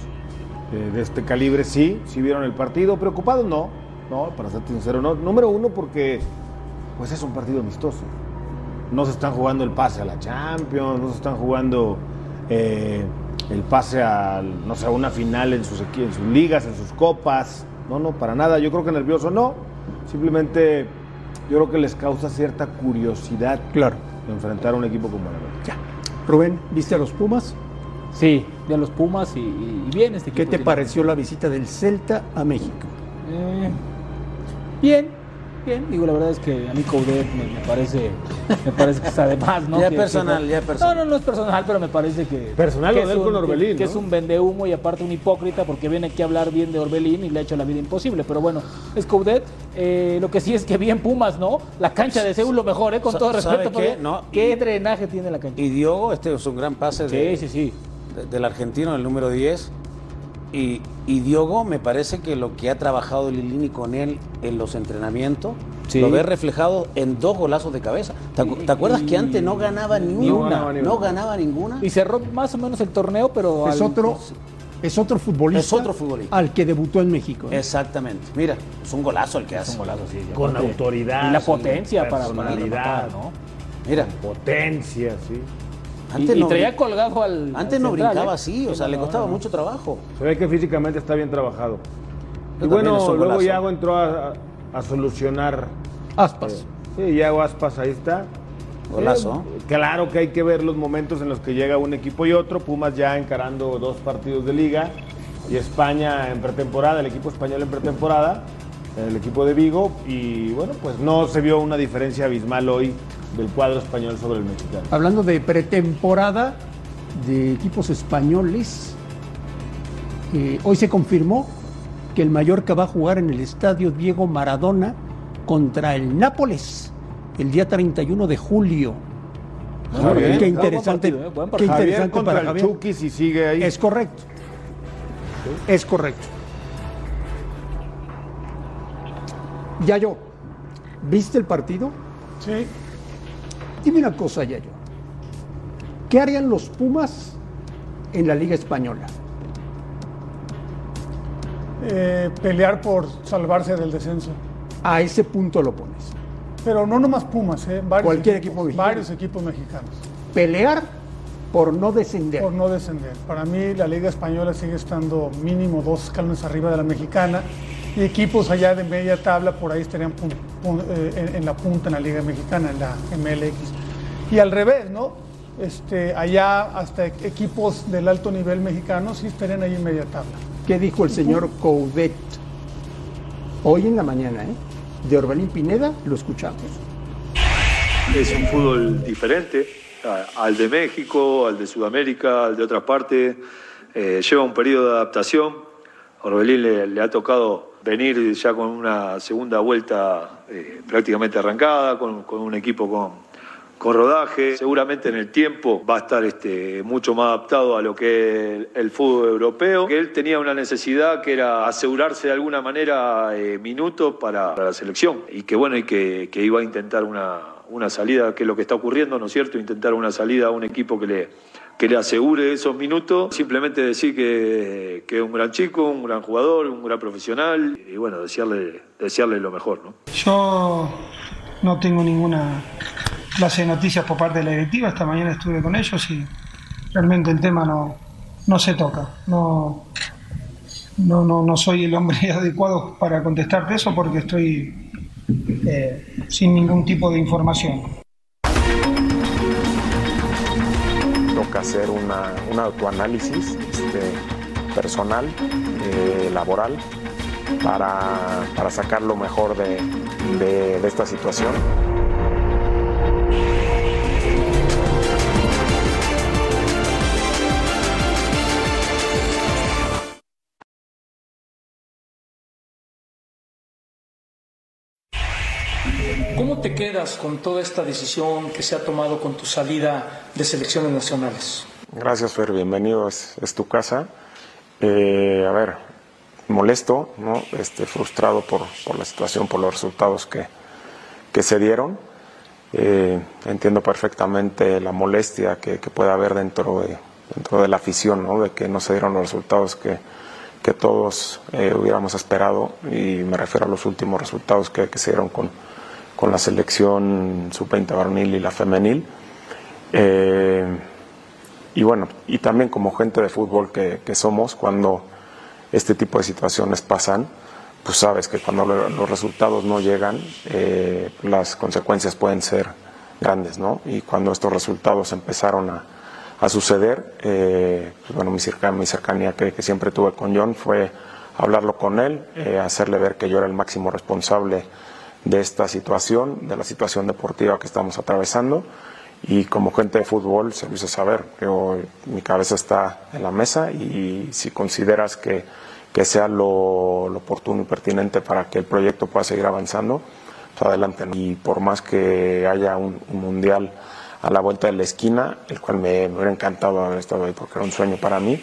eh, de este calibre, sí, sí vieron el partido. Preocupados, no. No, para ser sincero, no. Número uno, porque pues es un partido amistoso. No se están jugando el pase a la Champions, no se están jugando eh, el pase a, no sé, a una final en sus, en sus ligas, en sus copas. No, no, para nada. Yo creo que nervioso no. Simplemente yo creo que les causa cierta curiosidad Claro. enfrentar a un equipo como el América. Rubén, ¿viste a los Pumas? Sí, de los Pumas y, y bien este ¿Qué equipo. te sí. pareció la visita del Celta a México? Eh, bien, bien. Digo, la verdad es que a mí Coudet me, me parece, me parece que está de más, ¿no? Ya Que- personal, que- ya personal. No, no, no es personal, pero me parece que. Personal que lo de es él con un- Orbelín, Que, que es un vendehumo y aparte un hipócrita porque viene aquí a hablar bien de Orbelín y le ha hecho la vida imposible. Pero bueno, es Coudet. Eh, lo que sí es que bien Pumas, ¿no? La cancha de Seúl lo mejor, ¿eh? Con todo ¿sabe respeto. qué? pero No, ¿Qué y- drenaje tiene la cancha? Y Diogo, este es un gran pase de- Sí, sí, sí. de- del argentino, el número 10. Y, y Diogo, me parece que lo que ha trabajado Lilini con él en los entrenamientos, Sí. lo ve reflejado en dos golazos de cabeza. ¿Te, acu- te acuerdas que antes no ganaba ni Ni una? una. No ganaba ninguna. Y cerró más o menos el torneo, pero. Es al- otro, es otro futbolista. Es otro futbolista. Al que debutó en México. ¿eh? Exactamente. Mira, es un golazo el que hace. un golazo, sí, Con aparte- autoridad. Y la con potencia para, rematar, ¿no? Mira, Potencia, sí. Antes y, y no traía colgado al. Antes al no central, brincaba ¿eh? así, o sea, no, le costaba no. mucho trabajo. Se ve que físicamente está bien trabajado. Pero Y bueno, luego. Iago entró a, a solucionar. Aspas. Sí, Iago Aspas ahí está. Golazo. Eh, claro que hay que ver los momentos en los que llega un equipo y otro. Pumas ya encarando dos partidos de liga y España en pretemporada, el equipo español en pretemporada, el equipo de Vigo. Y bueno, pues no se vio una diferencia abismal hoy del cuadro español sobre el mexicano. Hablando de pretemporada de equipos españoles, eh, hoy se confirmó que el Mallorca va a jugar en el estadio Diego Maradona contra el Nápoles el día 31 de julio. Bien. Qué Buen interesante, partido, ¿eh? Buen qué interesante contra para el Javier. Chucky si sigue ahí. Es correcto. Es correcto. Yayo, ¿viste el partido? Sí, Dime una cosa, Yayo. ¿Qué harían los Pumas en la Liga Española? eh, pelear por salvarse del descenso. A ese punto lo pones. Pero no nomás Pumas, ¿eh? varios Cualquier equipos, equipo mexicano. Varios equipos mexicanos. Pelear por no descender. por no descender. Para mí la Liga Española sigue estando mínimo dos escalones arriba de la mexicana y equipos allá de media tabla por ahí estarían pun- pun- eh, en, en la punta en la Liga Mexicana, en la MLX. Y al revés, ¿no? Este, allá hasta equipos del alto nivel mexicano sí estarían ahí en media tabla. ¿Qué dijo el señor Coudet? Hoy en la mañana, ¿eh? De Orbelín Pineda, lo escuchamos. Es un fútbol diferente al de México, al de Sudamérica, al de otras partes. Eh, lleva un periodo de adaptación. A Orbelín le, le ha tocado venir ya con una segunda vuelta eh, prácticamente arrancada, con, con un equipo con, con rodaje. Seguramente en el tiempo va a estar este, mucho más adaptado a lo que es el, fútbol europeo. Que él tenía una necesidad que era asegurarse de alguna manera eh, minutos para, para la selección. Y que bueno, y que, que iba a intentar una, una salida, que es lo que está ocurriendo, ¿no es cierto? Intentar una salida a un equipo que le, que le asegure esos minutos. Simplemente decir que, que es un gran chico, un gran jugador, un gran profesional. Y bueno, desearle, desearle lo mejor, ¿no? Yo no tengo ninguna clase de noticias por parte de la directiva. Esta mañana estuve con ellos y realmente el tema no, no se toca. No, no, no, no soy el hombre adecuado para contestarte eso porque estoy eh, sin ningún tipo de información. Hacer una, un autoanálisis este, personal, eh, laboral, para, para sacar lo mejor de, esta situación. Te quedas con toda esta decisión que se ha tomado con tu salida de selecciones nacionales? Gracias, Fer, bienvenido, es, es tu casa. Eh, a ver, molesto, ¿no? este, frustrado por, por la situación, por los resultados que, que se dieron. Eh, entiendo perfectamente la molestia que, que puede haber dentro de, dentro de la afición, ¿no? de que no se dieron los resultados que, que todos eh, hubiéramos esperado, y me refiero a los últimos resultados que, que se dieron con, con la selección sub-20 varonil y la femenil. Eh, y bueno, y también como gente de fútbol que, somos, cuando este tipo de situaciones pasan, pues sabes que cuando lo- los resultados no llegan, eh, las consecuencias pueden ser grandes, ¿no? Y cuando estos resultados empezaron a, a suceder, eh, pues bueno, mi, cerca- mi cercanía que, que siempre tuve con John fue hablarlo con él, eh, hacerle ver que yo era el máximo responsable de esta situación, de la situación deportiva que estamos atravesando. Y como gente de fútbol, se lo hice saber hoy mi cabeza está en la mesa y si consideras que, que sea lo, lo oportuno y pertinente para que el proyecto pueda seguir avanzando, pues adelante. Y por más que haya un, un mundial a la vuelta de la esquina, el cual me, me hubiera encantado haber estado ahí porque era un sueño para mí,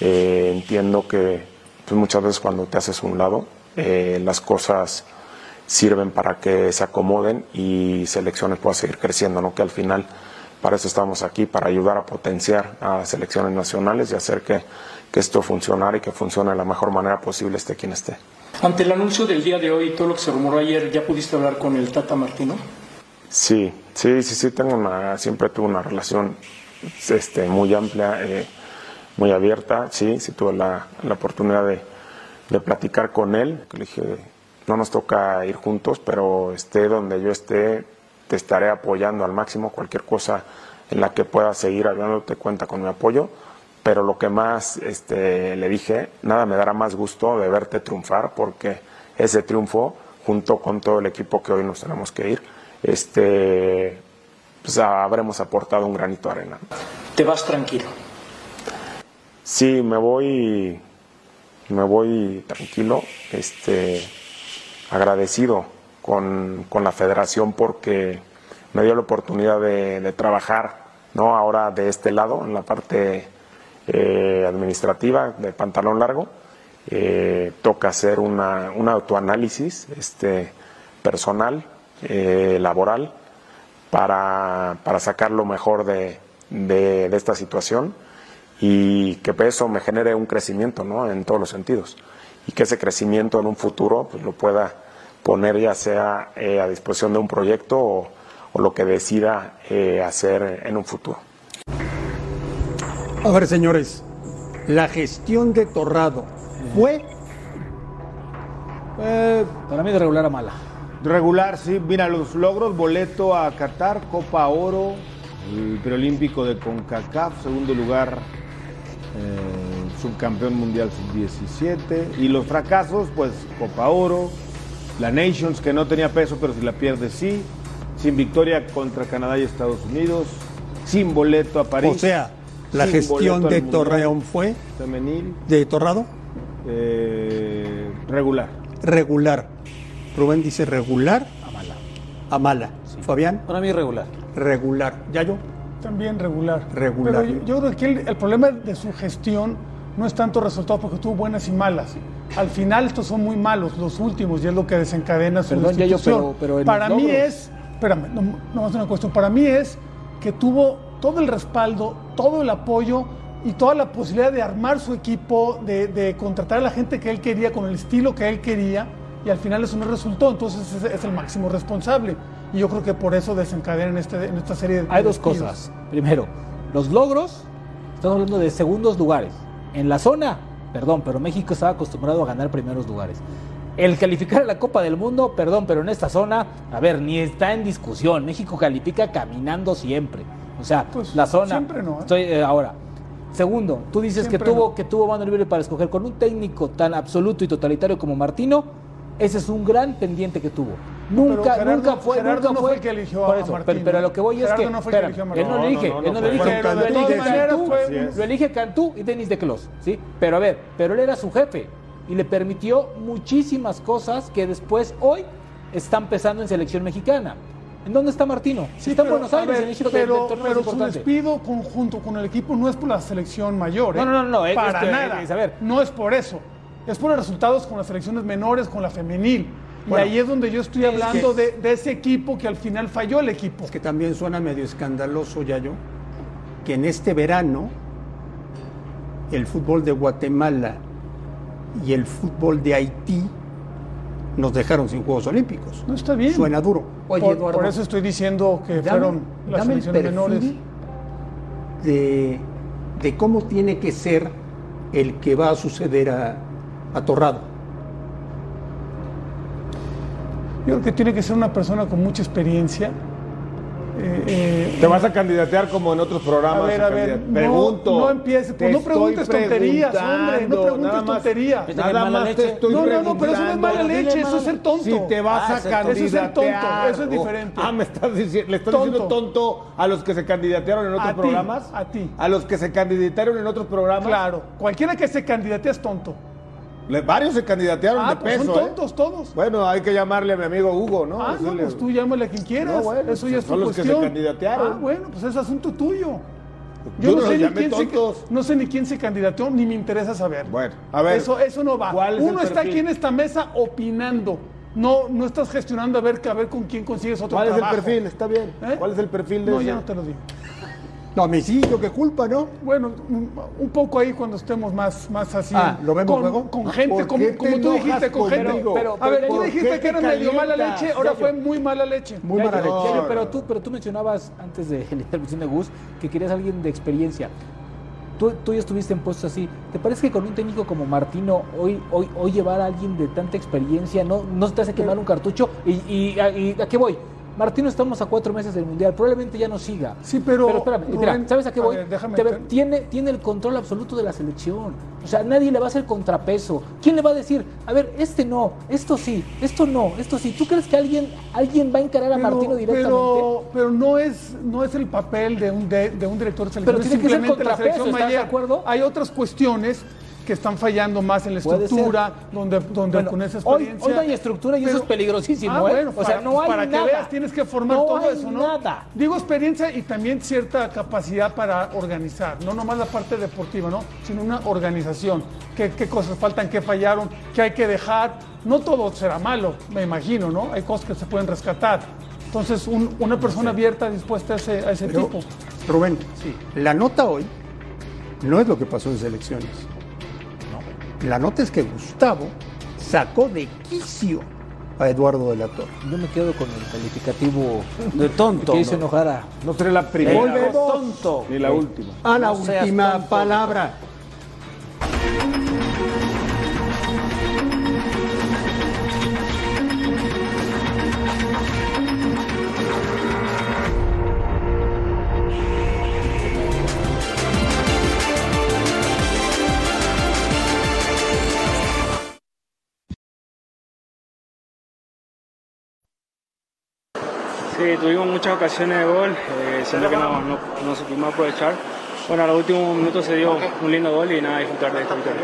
eh, entiendo que pues muchas veces cuando te haces un lado, eh, las cosas sirven para que se acomoden y selecciones puedan seguir creciendo, ¿no? Que al final para eso estamos aquí, para ayudar a potenciar a selecciones nacionales y hacer que, que esto funcione y que funcione de la mejor manera posible esté quien esté. Ante el anuncio del día de hoy todo lo que se rumoró ayer, ¿ya pudiste hablar con el Tata Martino? Sí, sí, sí, sí, tengo una, siempre tuve una relación este, muy amplia, eh, muy abierta. Sí, sí tuve la, la oportunidad de, de platicar con él. Le dije, no nos toca ir juntos, pero esté donde yo esté, te estaré apoyando al máximo. Cualquier cosa en la que pueda seguir te cuenta con mi apoyo. Pero lo que más este, le dije, nada me dará más gusto de verte triunfar, porque ese triunfo, junto con todo el equipo que hoy nos tenemos que ir, este, pues habremos aportado un granito de arena. ¿Te vas tranquilo? Sí, me voy, me voy tranquilo, este, agradecido con, con la federación porque me dio la oportunidad de, trabajar, ¿no? Ahora de este lado, en la parte eh, administrativa de pantalón largo. Eh, toca hacer una, un autoanálisis este, personal, eh, laboral, para, para, sacar lo mejor de, de, de, esta situación y que eso me genere un crecimiento ¿no? en todos los sentidos y que ese crecimiento en un futuro pues, lo pueda poner ya sea eh, a disposición de un proyecto o, o lo que decida eh, hacer en un futuro. A ver, señores, la gestión de Torrado fue. Eh, para mí de regular a mala. Regular, sí. Mira, los logros, boleto a Qatar, Copa Oro, el preolímpico de CONCACAF, segundo lugar, eh, subcampeón mundial sub-17. Y los fracasos, pues Copa Oro, la Nations, que no tenía peso, pero si la pierde sí. Sin victoria contra Canadá y Estados Unidos. Sin boleto a París. O sea, la gestión de Torreón fue. Femenil. ¿De Torrado? Eh, regular. Regular. Rubén dice regular. A mala. A mala. Sí. Fabián. Para mí regular. Regular. ¿Yayo? También regular. Regular. Pero yo, yo creo que el, el, problema de su gestión no es tanto resultado porque tuvo buenas y malas. Al final estos son muy malos, los últimos, y es lo que desencadena su Perdón, pero, pero Para mí es, espérame, no, no una cuestión, para mí es que tuvo todo el respaldo, todo el apoyo y toda la posibilidad de armar su equipo, de, de, contratar a la gente que él quería con el estilo que él quería y al final eso no resultó, entonces es, es el máximo responsable. Y yo creo que por eso desencadena en, este, en esta serie de... Hay dos cosas. Primero, los logros, estamos hablando de segundos lugares. En la zona, perdón, pero México estaba acostumbrado a ganar primeros lugares. El calificar a la Copa del Mundo, perdón, pero en esta zona, a ver, ni está en discusión. México califica caminando siempre. O sea, pues, la zona. Siempre no. ¿eh? Estoy, eh, ahora, segundo, tú dices Siempre que tuvo, no. que tuvo mano libre para escoger con un técnico tan absoluto y totalitario como Martino. Ese es un gran pendiente que tuvo. Nunca, Gerardo- nunca fue, Gerardo nunca no fue fue el que eligió a Por eso, Martino. pero, pero a lo que voy es que, no fue el que eligió a él no lo elige, No, él no lo elige, Pero de lo elige Cantú, fue lo elige Cantú y Denis de Clos, ¿sí? Pero a ver, pero él era su jefe y le permitió muchísimas cosas que después hoy están pesando en selección mexicana. ¿En dónde está Martino? Sí, está en pero, Buenos a Aires, ver, en el inicio pero, del torneo pero su despido conjunto con el equipo no es por la selección mayor. ¿eh? No, no, no, no, es- Para nada. es, a ver. No es por eso. Es por los resultados con las selecciones menores, con la femenil. Bueno, y ahí es donde yo estoy es hablando que- de, de ese equipo que al final falló el equipo. Es que también suena medio escandaloso, Yayo, que en este verano el fútbol de Guatemala y el fútbol de Haití nos dejaron sin Juegos Olímpicos. No está bien. Suena duro. Oye, por, Eduardo, por eso estoy diciendo que dame- fueron las selecciones menores. De, de cómo tiene que ser el que va a suceder a, a Torrado. Yo creo que tiene que ser una persona con mucha experiencia. Eh, eh, ¿Te vas a candidatear como en otros programas? A ver, a ver, no- Pregunto. no empieces, pues no preguntes tonterías, hombre, no preguntes tonterías. Nada más te estoy No, no, no, pero eso no es mala leche, eso es ser tonto. Si te vas Ah, a tonto. Eso es ser candidatear. tonto, eso es diferente. Ah, me estás diciendo, le estás Tonto. diciendo tonto a los que se candidatearon en otros A programas. a ti. A los que se candidatearon en otros programas. Claro, cualquiera que se candidatea es tonto. Varios se candidatearon Ah, de pues peso. son ¿eh? tontos todos. Bueno, hay que llamarle a mi amigo Hugo, ¿no? Ah, no, pues tú llámale a quien quieras. No, bueno, eso ya es tu son los que se candidatearon. Ah, bueno, pues es asunto tuyo. Yo Yo, no sé ni quién se, no sé ni quién se candidateó, ni me interesa saber. Bueno, a ver. Eso, eso no va. ¿cuál es Uno está perfil? aquí en esta mesa opinando. No, no estás gestionando a ver, a ver con quién consigues otro ¿Cuál es el perfil? Está bien. ¿Eh? ¿Cuál es el perfil de No, ese? ya no te lo digo. No, Mesillo, qué culpa, ¿no? Bueno, un, poco ahí cuando estemos más, más así. Ah, ¿lo vemos con, luego? Con ¿Por gente, como, tú dijiste, con gente. Pero, a ver, tú ¿Por dijiste que era medio mala leche, ahora Yayo. fue muy mala leche. Muy mala leche. pero, tú, pero tú mencionabas antes de la intervención de Gus que querías a alguien de experiencia. Tú, tú ya estuviste en puestos así. ¿Te parece que con un técnico como Martino hoy, hoy, hoy llevar a alguien de tanta experiencia no, no te hace quemar un cartucho? ¿Y, y, a- y a qué voy? Martino estamos a cuatro meses del Mundial, probablemente ya no siga. Sí, pero, espérame, mira, Rubén, ¿sabes a qué a voy? ver, déjame Te- ter- tiene, tiene el control absoluto de la selección. O sea, nadie le va a hacer contrapeso. ¿Quién le va a decir, a ver, este no, esto sí, esto no, esto sí? ¿Tú crees que alguien, alguien va a encarar a Martino directamente? Pero, pero no es no es el papel de un de, de un director de selección. Pero tiene que ser contrapeso, selección ¿estás de acuerdo? Hay otras cuestiones que están fallando más en la estructura, donde, donde Bueno, con esa hoy- experiencia. hoy no hay estructura y eso es peligrosísimo, Ah, ¿eh? bueno, O sea, para, no hay para nada. que veas tienes que formar No todo hay eso, ¿no? nada. Digo experiencia y también cierta capacidad para organizar, no nomás la parte deportiva, ¿no? Sino una organización. ¿Qué, qué cosas faltan, qué fallaron, qué hay que dejar? No todo será malo, me imagino, ¿no? Hay cosas que se pueden rescatar. Entonces, un- una persona abierta, dispuesta a ese, a ese Pero, tipo. Rubén, la nota hoy no es lo que pasó en selecciones. La nota es que Gustavo sacó de quicio a Eduardo de la Torre. Yo me quedo con el calificativo De tonto. que hizo ¿no? enojar a... No será la primera. Volvemos tonto. Ni la última. a la No última tonto. palabra. Tuvimos muchas ocasiones de gol, eh, siendo que no, no, no supimos aprovechar. Bueno, a los últimos minutos se dio un lindo gol y nada, disfrutar de esta victoria.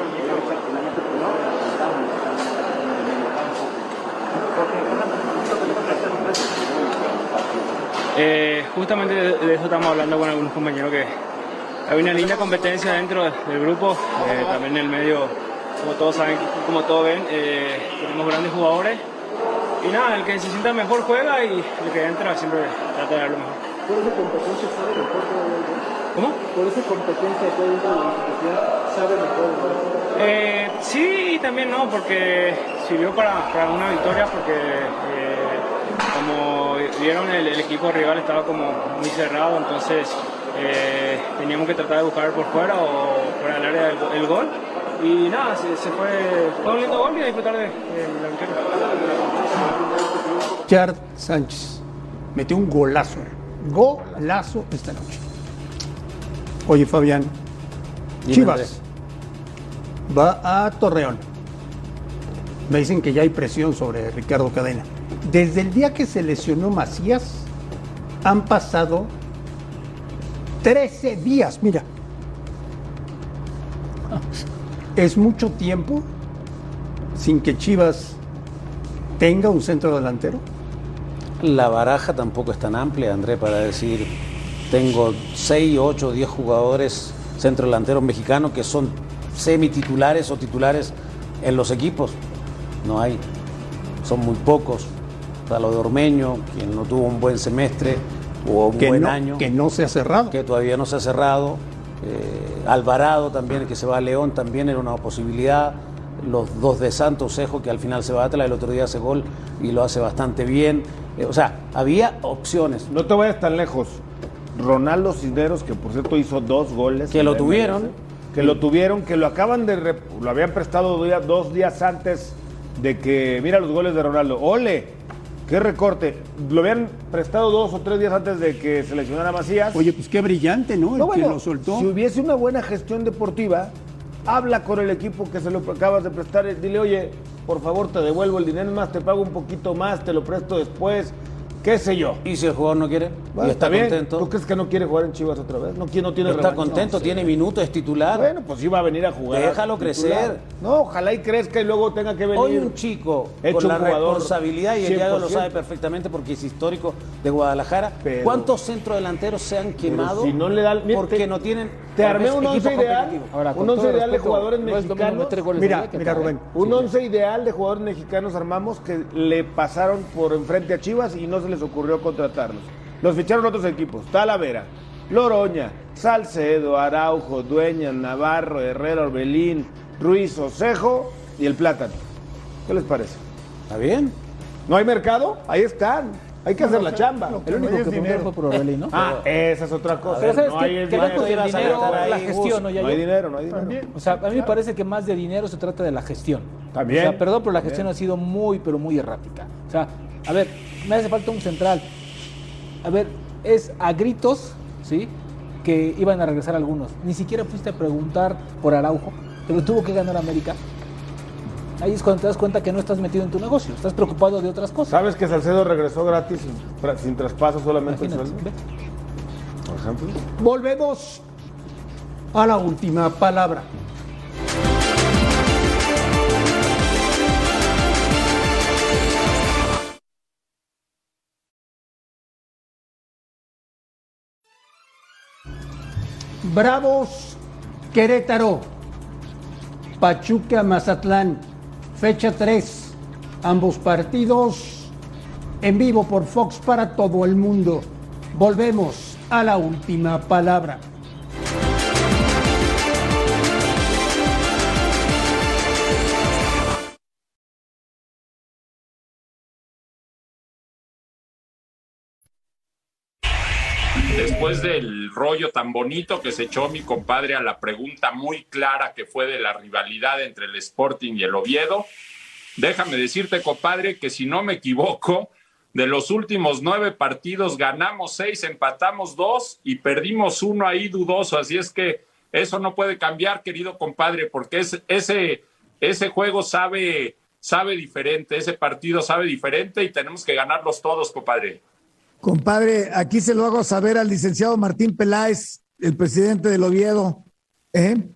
Eh, justamente de, de eso estamos hablando con algunos compañeros que hay una linda competencia dentro del grupo, eh, también en el medio, como todos saben, como todos ven, eh, tenemos grandes jugadores y nada, el que se sienta mejor juega y el que entra siempre trata de dar lo mejor. Por esa competencia sabe mejor ¿Cómo? Por esa competencia que dentro de la institución sabe mejor. Eh, sí y también no, porque sirvió para, para una victoria, porque eh, como vieron el, el equipo rival estaba como muy cerrado, entonces eh, teníamos que tratar de buscar por fuera o fuera del área el, el gol. Y nada, se, se fue, fue un lindo gol y a disfrutar de, de la victoria. Chard Sánchez metió un golazo. Golazo esta noche. Oye, Fabián. Dime, Chivas va a Torreón. Me dicen que ya hay presión sobre Ricardo Cadena. Desde el día que se lesionó Macías, han pasado 13 días. Mira. Es mucho tiempo sin que Chivas tenga un centro delantero. La baraja tampoco es tan amplia, André, para decir, tengo 6, 8, 10 jugadores centro delanteros mexicanos que son semititulares o titulares en los equipos. No hay, son muy pocos. Está lo de Ormeño, quien no tuvo un buen semestre o un Que buen no- año. que no se ha cerrado. Que todavía no se ha cerrado. Eh, Alvarado también, que se va a León, también era una posibilidad. Los dos de Santos, Cejo, que al final se va a Atlas, el otro día hace gol y lo hace bastante bien. Eh, o sea, había opciones. No te vayas tan lejos. Ronaldo Cisneros, que por cierto hizo dos goles. Que lo tuvieron. MLS, Que lo tuvieron, que lo acaban de. Lo habían prestado dos días, dos días antes de que. Mira los goles de Ronaldo. ¡Ole! ¡Qué recorte! Lo habían prestado dos o tres días antes de que seleccionara Macías. Oye, pues qué brillante, ¿no? El No, que lo soltó. Si hubiese una buena gestión deportiva, habla con el equipo que se lo acabas de prestar. Dile, oye, por favor, te devuelvo el dinero, más, te pago un poquito más, te lo presto después, qué sé yo. ¿Y si el jugador no quiere? Bueno, y está, bien. contento. ¿Tú crees que no quiere jugar en Chivas otra vez? No, quiere- no tiene Está contento, No, tiene sí. minutos, es titular. Bueno, pues iba a venir a jugar. Déjalo titular. crecer. No, ojalá y crezca y luego tenga que venir. Hoy un chico hecho con la un jugador responsabilidad, y el Diago lo 100%. sabe perfectamente porque es histórico de Guadalajara, Pero- ¿cuántos centrodelanteros se han quemado si no le da- mira, porque te- no tienen Te armé un once ideal? Ahora, un once ideal de jugadores mexicanos. Mira, mira, Rubén. Un once ideal de jugadores mexicanos armamos que le pasaron por enfrente a Chivas y no se les ocurrió contratarlos. Los ficharon otros equipos. Talavera, Loroña, Salcedo, Araujo, Dueña, Navarro, Herrera, Orbelín, Ruiz, Osejo y el Plátano. ¿Qué les parece? ¿Está bien? ¿No hay mercado? Ahí están. Hay que hacer la chamba. Lo El único no que dinero. fue por Orbelín, ¿no? Ah, esa es otra cosa. Pero ¿sabes no qué? hay el Que dinero. la gestión, ¿no, hay dinero, no hay dinero. También. O sea, a mí me parece que más de dinero se trata de la gestión. También. O sea, perdón, pero la También. gestión ha sido muy, pero muy errática. O sea, a ver, me hace falta un central. A ver, es a gritos, ¿sí? Que iban a regresar algunos. Ni siquiera fuiste a preguntar por Araujo, que lo tuvo que ganar América. Ahí es cuando te das cuenta que no estás metido en tu negocio, estás preocupado de otras cosas. ¿Sabes que Salcedo regresó gratis sin, tra- sin traspaso solamente el ve. Por ejemplo. Volvemos a la última palabra. Bravos, Querétaro, Pachuca, Mazatlán, fecha 3, ambos partidos en vivo por Fox para todo el mundo. Volvemos a la última palabra. Después del rollo tan bonito que se echó mi compadre a la pregunta muy clara que fue de la rivalidad entre el Sporting y el Oviedo, déjame decirte, compadre, que si no me equivoco, de los últimos nueve partidos ganamos seis, empatamos dos y perdimos uno ahí dudoso. Así es que eso no puede cambiar, querido compadre, porque es, ese, ese juego sabe, sabe diferente, ese partido sabe diferente y tenemos que ganarlos todos, compadre. Compadre, aquí se lo hago saber al licenciado Martín Peláez, el presidente del Oviedo, ¿eh?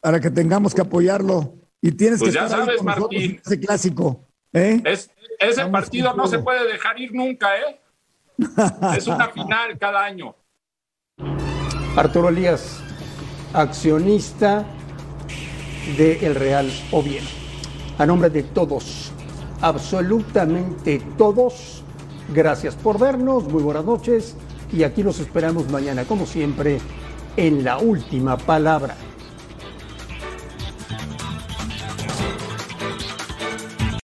para que tengamos que apoyarlo. Y tienes Pues que ya estar ahí sabes, con nosotros Martín. en ese clásico. ¿eh? Es, ese Vamos partido no se puede dejar ir nunca, ¿eh? Es una final cada año. Arturo Elías, accionista de El Real Oviedo. A nombre de todos, absolutamente todos, gracias por vernos, muy buenas noches y aquí los esperamos mañana, como siempre, en la última palabra.